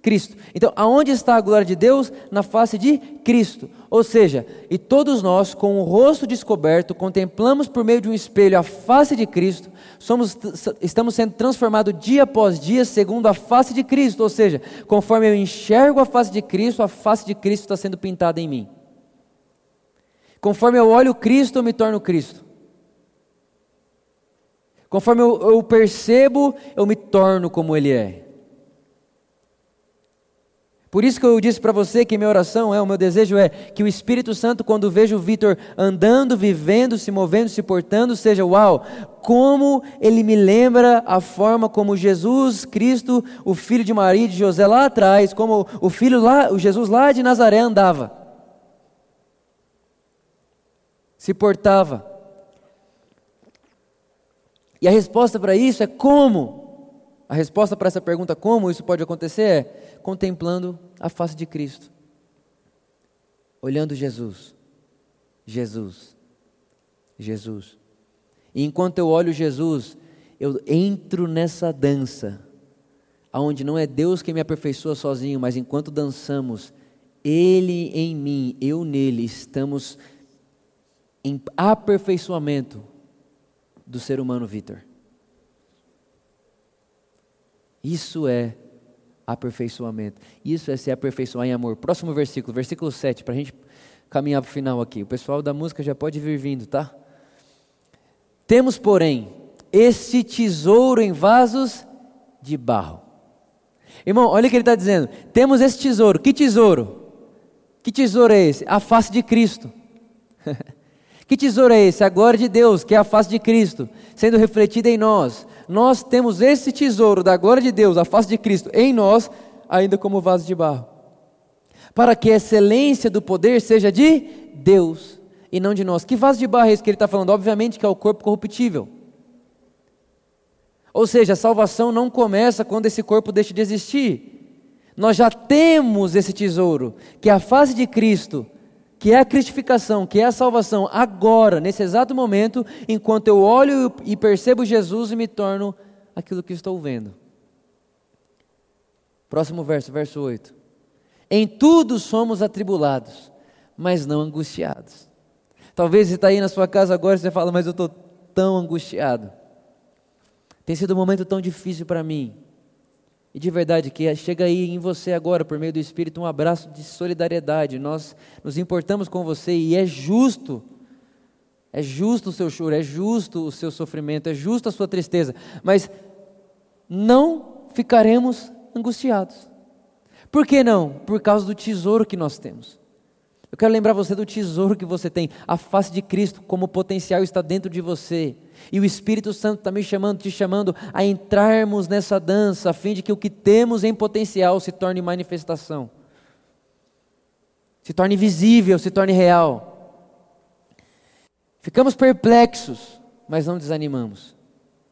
Cristo. Então, aonde está a glória de Deus? Na face de Cristo. Ou seja, e todos nós, com o rosto descoberto, contemplamos por meio de um espelho a face de Cristo, somos, estamos sendo transformados dia após dia segundo a face de Cristo. Ou seja, conforme eu enxergo a face de Cristo, a face de Cristo está sendo pintada em mim. Conforme eu olho Cristo, eu me torno Cristo. Conforme eu, eu percebo, eu me torno como Ele é. Por isso que eu disse para você que minha oração é, o meu desejo é que o Espírito Santo, quando vejo o Vitor andando, vivendo, se movendo, se portando, seja uau, como ele me lembra a forma como Jesus Cristo, o filho de Maria e de José lá atrás, como o filho lá, o Jesus lá de Nazaré andava. Se portava. E a resposta para isso é como? A resposta para essa pergunta, como isso pode acontecer, é contemplando a face de Cristo, olhando Jesus, Jesus, Jesus. E enquanto eu olho Jesus, eu entro nessa dança, aonde não é Deus que me aperfeiçoa sozinho, mas enquanto dançamos, Ele em mim, eu nele, estamos em aperfeiçoamento do ser humano Vitor. Isso é aperfeiçoamento. Isso é se aperfeiçoar em amor. Próximo versículo, versículo 7, para a gente caminhar para o final aqui. O pessoal da música já pode vir vindo, tá? Temos, porém, esse tesouro em vasos de barro. Irmão, olha o que ele está dizendo. Temos esse tesouro. Que tesouro? Que tesouro é esse? A face de Cristo. que tesouro é esse? A glória de Deus, que é a face de Cristo, sendo refletida em nós nós temos esse tesouro da glória de Deus, a face de Cristo, em nós, ainda como vaso de barro. Para que a excelência do poder seja de Deus e não de nós. Que vaso de barro é esse que ele está falando? Obviamente que é o corpo corruptível. Ou seja, a salvação não começa quando esse corpo deixa de existir. Nós já temos esse tesouro, que é a face de Cristo, que é a cristificação, que é a salvação, agora, nesse exato momento, enquanto eu olho e percebo Jesus e me torno aquilo que estou vendo. Próximo verso, verso 8. Em tudo somos atribulados, mas não angustiados. Talvez você está aí na sua casa agora e você fala, mas eu estou tão angustiado. Tem sido um momento tão difícil para mim. E de verdade, que chega aí em você agora, por meio do Espírito, um abraço de solidariedade. Nós nos importamos com você e é justo. É justo o seu choro, é justo o seu sofrimento, é justo a sua tristeza. Mas não ficaremos angustiados. Por que não? Por causa do tesouro que nós temos. Eu quero lembrar você do tesouro que você tem. A face de Cristo, como potencial, está dentro de você. E o Espírito Santo está me chamando, te chamando a entrarmos nessa dança, a fim de que o que temos em potencial se torne manifestação, se torne visível, se torne real. Ficamos perplexos, mas não desanimamos.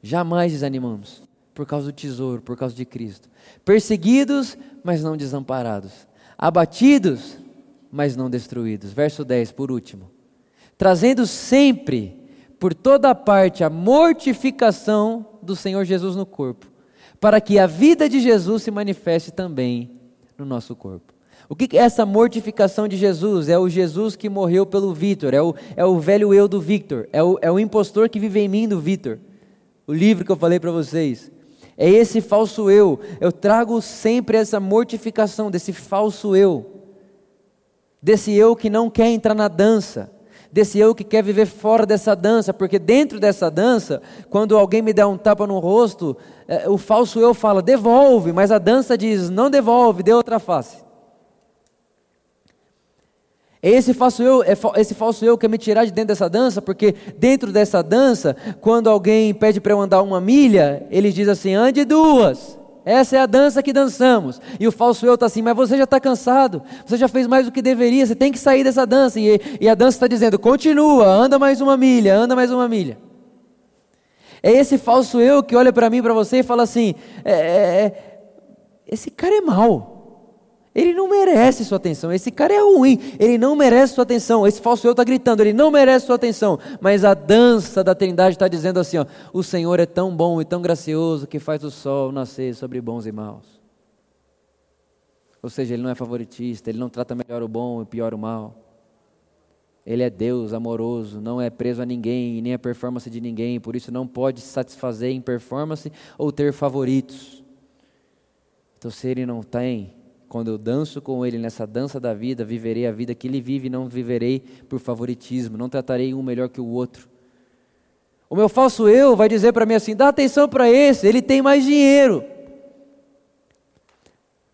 Jamais desanimamos, por causa do tesouro, por causa de Cristo. Perseguidos, mas não desamparados. Abatidos, mas não destruídos. Verso 10, por último. Trazendo sempre por toda parte a mortificação do Senhor Jesus no corpo, para que a vida de Jesus se manifeste também no nosso corpo. O que é essa mortificação de Jesus? É o Jesus que morreu pelo Vitor, é o, é o velho eu do Victor, é o, é o impostor que vive em mim do Vitor. O livro que eu falei para vocês. É esse falso eu. Eu trago sempre essa mortificação desse falso eu desse eu que não quer entrar na dança, desse eu que quer viver fora dessa dança, porque dentro dessa dança, quando alguém me der um tapa no rosto, é, o falso eu fala, devolve, mas a dança diz, não devolve, dê outra face. É esse falso eu, é esse falso eu quer me tirar de dentro dessa dança, porque dentro dessa dança, quando alguém pede para eu andar uma milha, ele diz assim: ande duas. Essa é a dança que dançamos. E o falso eu está assim, mas você já está cansado, você já fez mais do que deveria, você tem que sair dessa dança. E, e a dança está dizendo: continua, anda mais uma milha, anda mais uma milha. É esse falso eu que olha para mim, para você e fala assim: é, é, é, esse cara é mau. Ele não merece sua atenção. Esse cara é ruim. Ele não merece sua atenção. Esse falso eu está gritando. Ele não merece sua atenção. Mas a dança da Trindade está dizendo assim: ó, o Senhor é tão bom e tão gracioso que faz o sol nascer sobre bons e maus. Ou seja, ele não é favoritista, ele não trata melhor o bom e pior o mal. Ele é Deus amoroso, não é preso a ninguém, nem a performance de ninguém, por isso não pode se satisfazer em performance ou ter favoritos. Então, se ele não tem, quando eu danço com ele nessa dança da vida, viverei a vida que ele vive, não viverei por favoritismo, não tratarei um melhor que o outro. O meu falso eu vai dizer para mim assim: dá atenção para esse, ele tem mais dinheiro.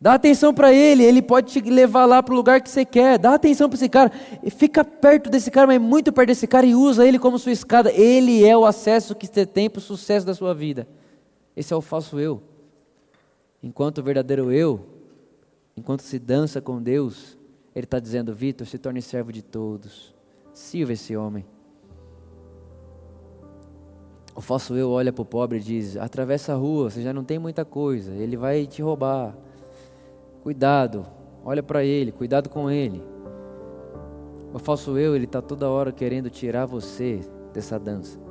Dá atenção para ele, ele pode te levar lá para o lugar que você quer. Dá atenção para esse cara. Fica perto desse cara, mas muito perto desse cara e usa ele como sua escada. Ele é o acesso que você tem para o sucesso da sua vida. Esse é o falso eu. Enquanto o verdadeiro eu, enquanto se dança com Deus, ele está dizendo: Vitor, se torne servo de todos. Sirva esse homem. O falso eu olha para o pobre e diz: atravessa a rua, você já não tem muita coisa, ele vai te roubar. Cuidado, olha para ele, cuidado com ele. O falso eu, ele está toda hora querendo tirar você dessa dança.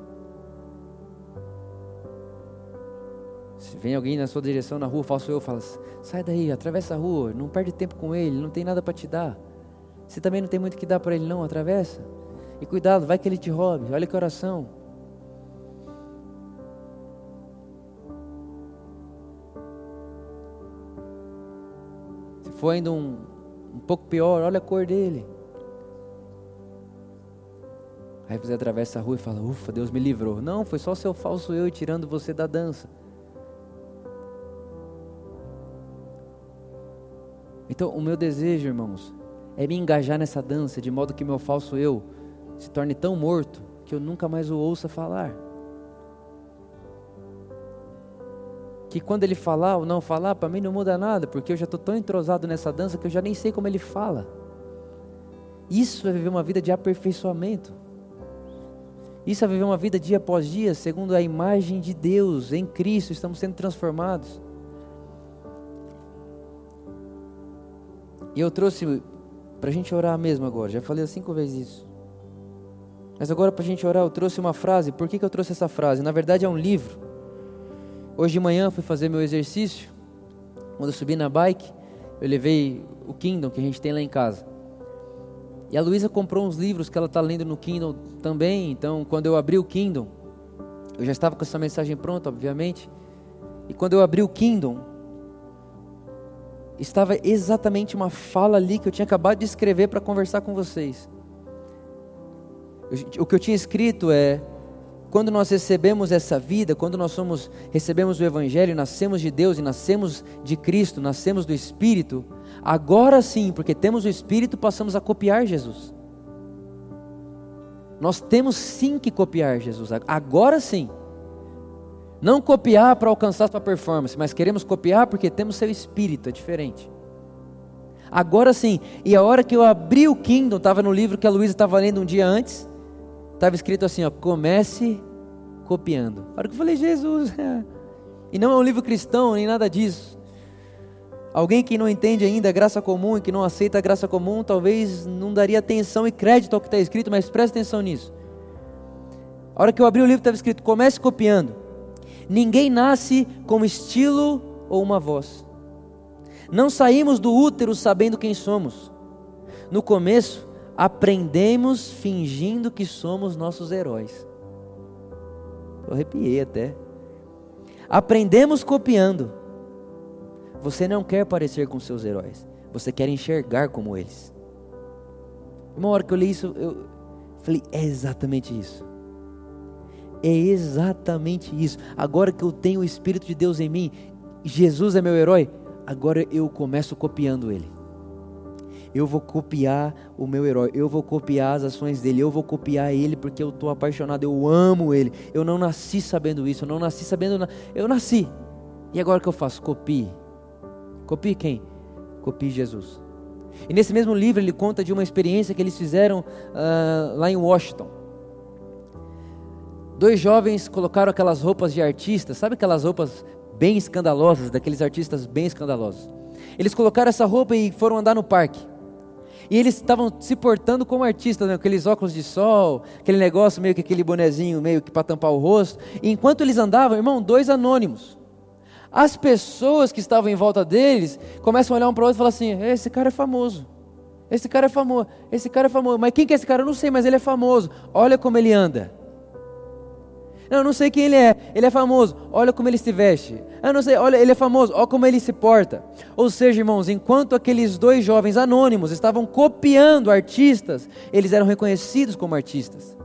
Se vem alguém na sua direção na rua, falso eu fala: sai daí, atravessa a rua, não perde tempo com ele, não tem nada para te dar. Você também não tem muito que dar para ele, não, atravessa. E cuidado, vai que ele te roube, olha que oração. for ainda um, um pouco pior, olha a cor dele. Aí você atravessa a rua e fala: Ufa, Deus me livrou. Não, foi só seu falso eu tirando você da dança. Então, o meu desejo, irmãos, é me engajar nessa dança de modo que meu falso eu se torne tão morto que eu nunca mais o ouça falar. que quando ele falar ou não falar, para mim não muda nada, porque eu já estou tão entrosado nessa dança que eu já nem sei como ele fala. Isso é viver uma vida de aperfeiçoamento. Isso é viver uma vida dia após dia, segundo a imagem de Deus, em Cristo, estamos sendo transformados. E eu trouxe para a gente orar mesmo agora, já falei cinco vezes isso. Mas agora para a gente orar, eu trouxe uma frase. Por que, que eu trouxe essa frase? Na verdade é um livro Hoje de manhã fui fazer meu exercício. Quando eu subi na bike, eu levei o Kindle que a gente tem lá em casa. E a Luísa comprou uns livros que ela está lendo no Kindle também. Então, quando eu abri o Kindle, eu já estava com essa mensagem pronta, obviamente. E quando eu abri o Kindle, estava exatamente uma fala ali que eu tinha acabado de escrever para conversar com vocês. o que eu tinha escrito é: quando nós recebemos essa vida, quando nós somos, recebemos o Evangelho, nascemos de Deus e nascemos de Cristo, nascemos do Espírito, agora sim, porque temos o Espírito, passamos a copiar Jesus. Nós temos sim que copiar Jesus, agora sim. Não copiar para alcançar sua performance, mas queremos copiar porque temos seu espírito, é diferente. Agora sim, e a hora que eu abri o Kindle, estava no livro que a Luísa estava lendo um dia antes, Estava escrito assim, ó, comece copiando. A hora que eu falei, Jesus, e não é um livro cristão, nem nada disso. Alguém que não entende ainda a graça comum e que não aceita a graça comum, talvez não daria atenção e crédito ao que está escrito, mas preste atenção nisso. A hora que eu abri o livro estava escrito, comece copiando. Ninguém nasce com estilo ou uma voz. Não saímos do útero sabendo quem somos. No começo, aprendemos fingindo que somos nossos heróis. Eu arrepiei até. Aprendemos copiando. Você não quer parecer com seus heróis, você quer enxergar como eles. Uma hora que eu li isso, eu falei: é exatamente isso. É exatamente isso. Agora que eu tenho o Espírito de Deus em mim, Jesus é meu herói, agora eu começo copiando ele eu vou copiar o meu herói, eu vou copiar as ações dele, eu vou copiar ele porque eu estou apaixonado, eu amo ele. Eu não nasci sabendo isso, eu não nasci sabendo, eu nasci. E agora o que eu faço? Copie. Copie quem? Copie Jesus. E nesse mesmo livro ele conta de uma experiência que eles fizeram uh, lá em Washington. Dois jovens colocaram aquelas roupas de artistas, sabe aquelas roupas bem escandalosas, daqueles artistas bem escandalosos. Eles colocaram essa roupa e foram andar no parque. E eles estavam se portando como artistas, né? aqueles óculos de sol, aquele negócio meio que aquele bonezinho meio que para tampar o rosto. E enquanto eles andavam, irmão, dois anônimos As pessoas que estavam em volta deles começam a olhar um para o outro e falar assim: esse cara é famoso. Esse cara é famoso. Esse cara é famoso. Mas quem que é esse cara? Eu não sei, mas ele é famoso. Olha como ele anda. Eu não sei quem ele é. Ele é famoso. Olha como ele se veste. Eu não sei. Olha, ele é famoso. Olha como ele se porta. Ou seja, irmãos, enquanto aqueles dois jovens anônimos estavam copiando artistas, eles eram reconhecidos como artistas.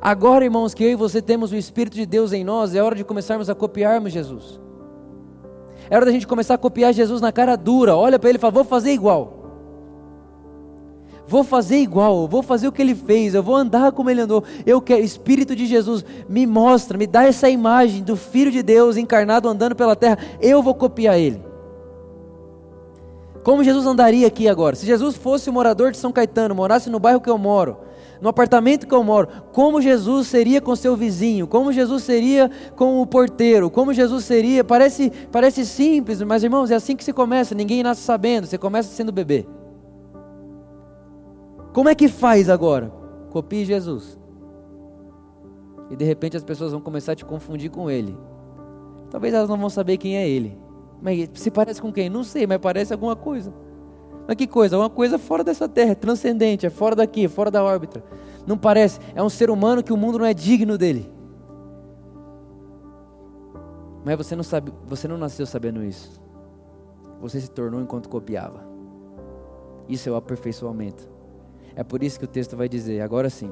Agora, irmãos, que eu e você temos o Espírito de Deus em nós, é hora de começarmos a copiarmos Jesus. É hora da gente começar a copiar Jesus na cara dura. Olha para ele e fala: vou fazer igual. Vou fazer igual, vou fazer o que ele fez, eu vou andar como ele andou. Eu quero, Espírito de Jesus, me mostra, me dá essa imagem do Filho de Deus encarnado andando pela terra. Eu vou copiar ele. Como Jesus andaria aqui agora? Se Jesus fosse o morador de São Caetano, morasse no bairro que eu moro, no apartamento que eu moro, como Jesus seria com seu vizinho, como Jesus seria com o porteiro, como Jesus seria, parece, parece simples, mas irmãos, é assim que se começa, ninguém nasce sabendo, você começa sendo bebê. Como é que faz agora? Copie Jesus. E de repente as pessoas vão começar a te confundir com ele. Talvez elas não vão saber quem é ele. Mas se parece com quem? Não sei, mas parece alguma coisa. Mas que coisa? Uma coisa fora dessa terra, transcendente, é fora daqui, fora da órbita. Não parece? É um ser humano que o mundo não é digno dele. Mas você não sabe, você não nasceu sabendo isso. Você se tornou enquanto copiava. Isso é o aperfeiçoamento. É por isso que o texto vai dizer: agora sim,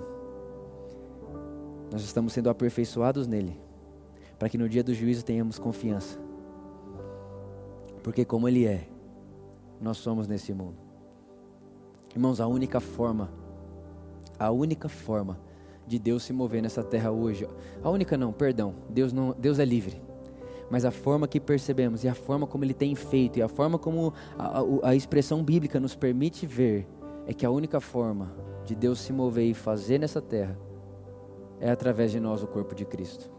nós estamos sendo aperfeiçoados nele, para que no dia do juízo tenhamos confiança. Porque, como Ele é, nós somos nesse mundo. Irmãos, a única forma, a única forma de Deus se mover nessa terra hoje, a única não, perdão, Deus não, Deus é livre. Mas a forma que percebemos e a forma como Ele tem feito e a forma como a, a, a expressão bíblica nos permite ver é que a única forma de Deus se mover e fazer nessa terra é através de nós, o corpo de Cristo.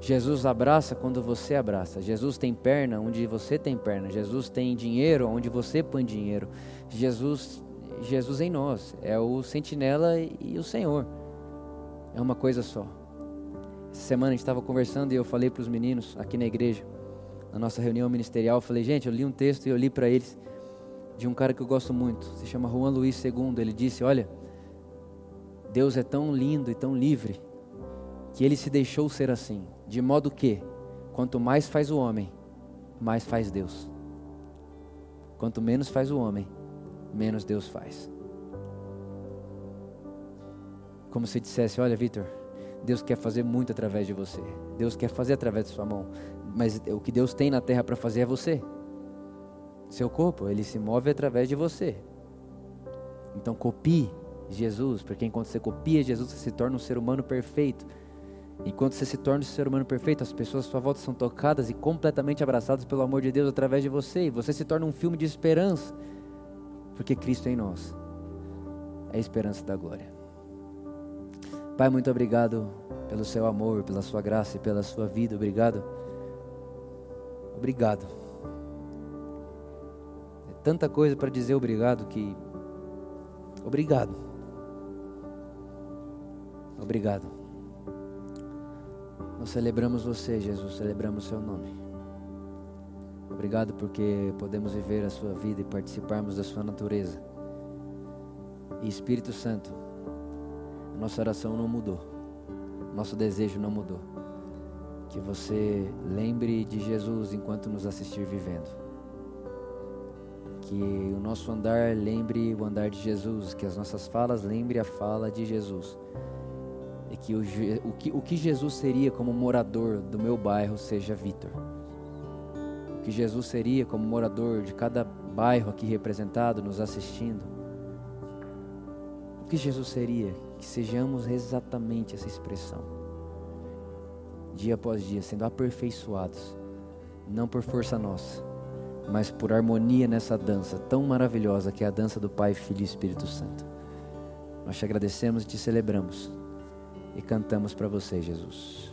Jesus abraça quando você abraça. Jesus tem perna onde você tem perna. Jesus tem dinheiro onde você põe dinheiro. Jesus, Jesus em nós é o sentinela e o Senhor. É uma coisa só. Essa semana a gente estava conversando e eu falei para os meninos aqui na igreja, na nossa reunião ministerial, eu falei, gente, eu li um texto e eu li para eles de um cara que eu gosto muito, se chama Juan Luiz II. Ele disse: Olha, Deus é tão lindo e tão livre que ele se deixou ser assim, de modo que, quanto mais faz o homem, mais faz Deus. Quanto menos faz o homem, menos Deus faz. Como se dissesse: Olha, Vitor, Deus quer fazer muito através de você. Deus quer fazer através de sua mão. Mas o que Deus tem na terra para fazer é você. Seu corpo, ele se move através de você. Então copie Jesus, porque enquanto você copia Jesus, você se torna um ser humano perfeito. Enquanto você se torna um ser humano perfeito, as pessoas à sua volta são tocadas e completamente abraçadas pelo amor de Deus através de você. E você se torna um filme de esperança, porque Cristo é em nós é a esperança da glória. Pai, muito obrigado pelo seu amor, pela sua graça e pela sua vida. Obrigado. Obrigado tanta coisa para dizer obrigado que. Obrigado. Obrigado. Nós celebramos você, Jesus, celebramos seu nome. Obrigado porque podemos viver a sua vida e participarmos da sua natureza. E Espírito Santo, nossa oração não mudou, nosso desejo não mudou. Que você lembre de Jesus enquanto nos assistir vivendo que o nosso andar lembre o andar de Jesus, que as nossas falas lembre a fala de Jesus. E que o, o, que, o que Jesus seria como morador do meu bairro seja Vitor. O que Jesus seria como morador de cada bairro aqui representado, nos assistindo. O que Jesus seria? Que sejamos exatamente essa expressão. Dia após dia, sendo aperfeiçoados, não por força nossa mas por harmonia nessa dança tão maravilhosa que é a dança do Pai, Filho e Espírito Santo. Nós te agradecemos e te celebramos e cantamos para você, Jesus.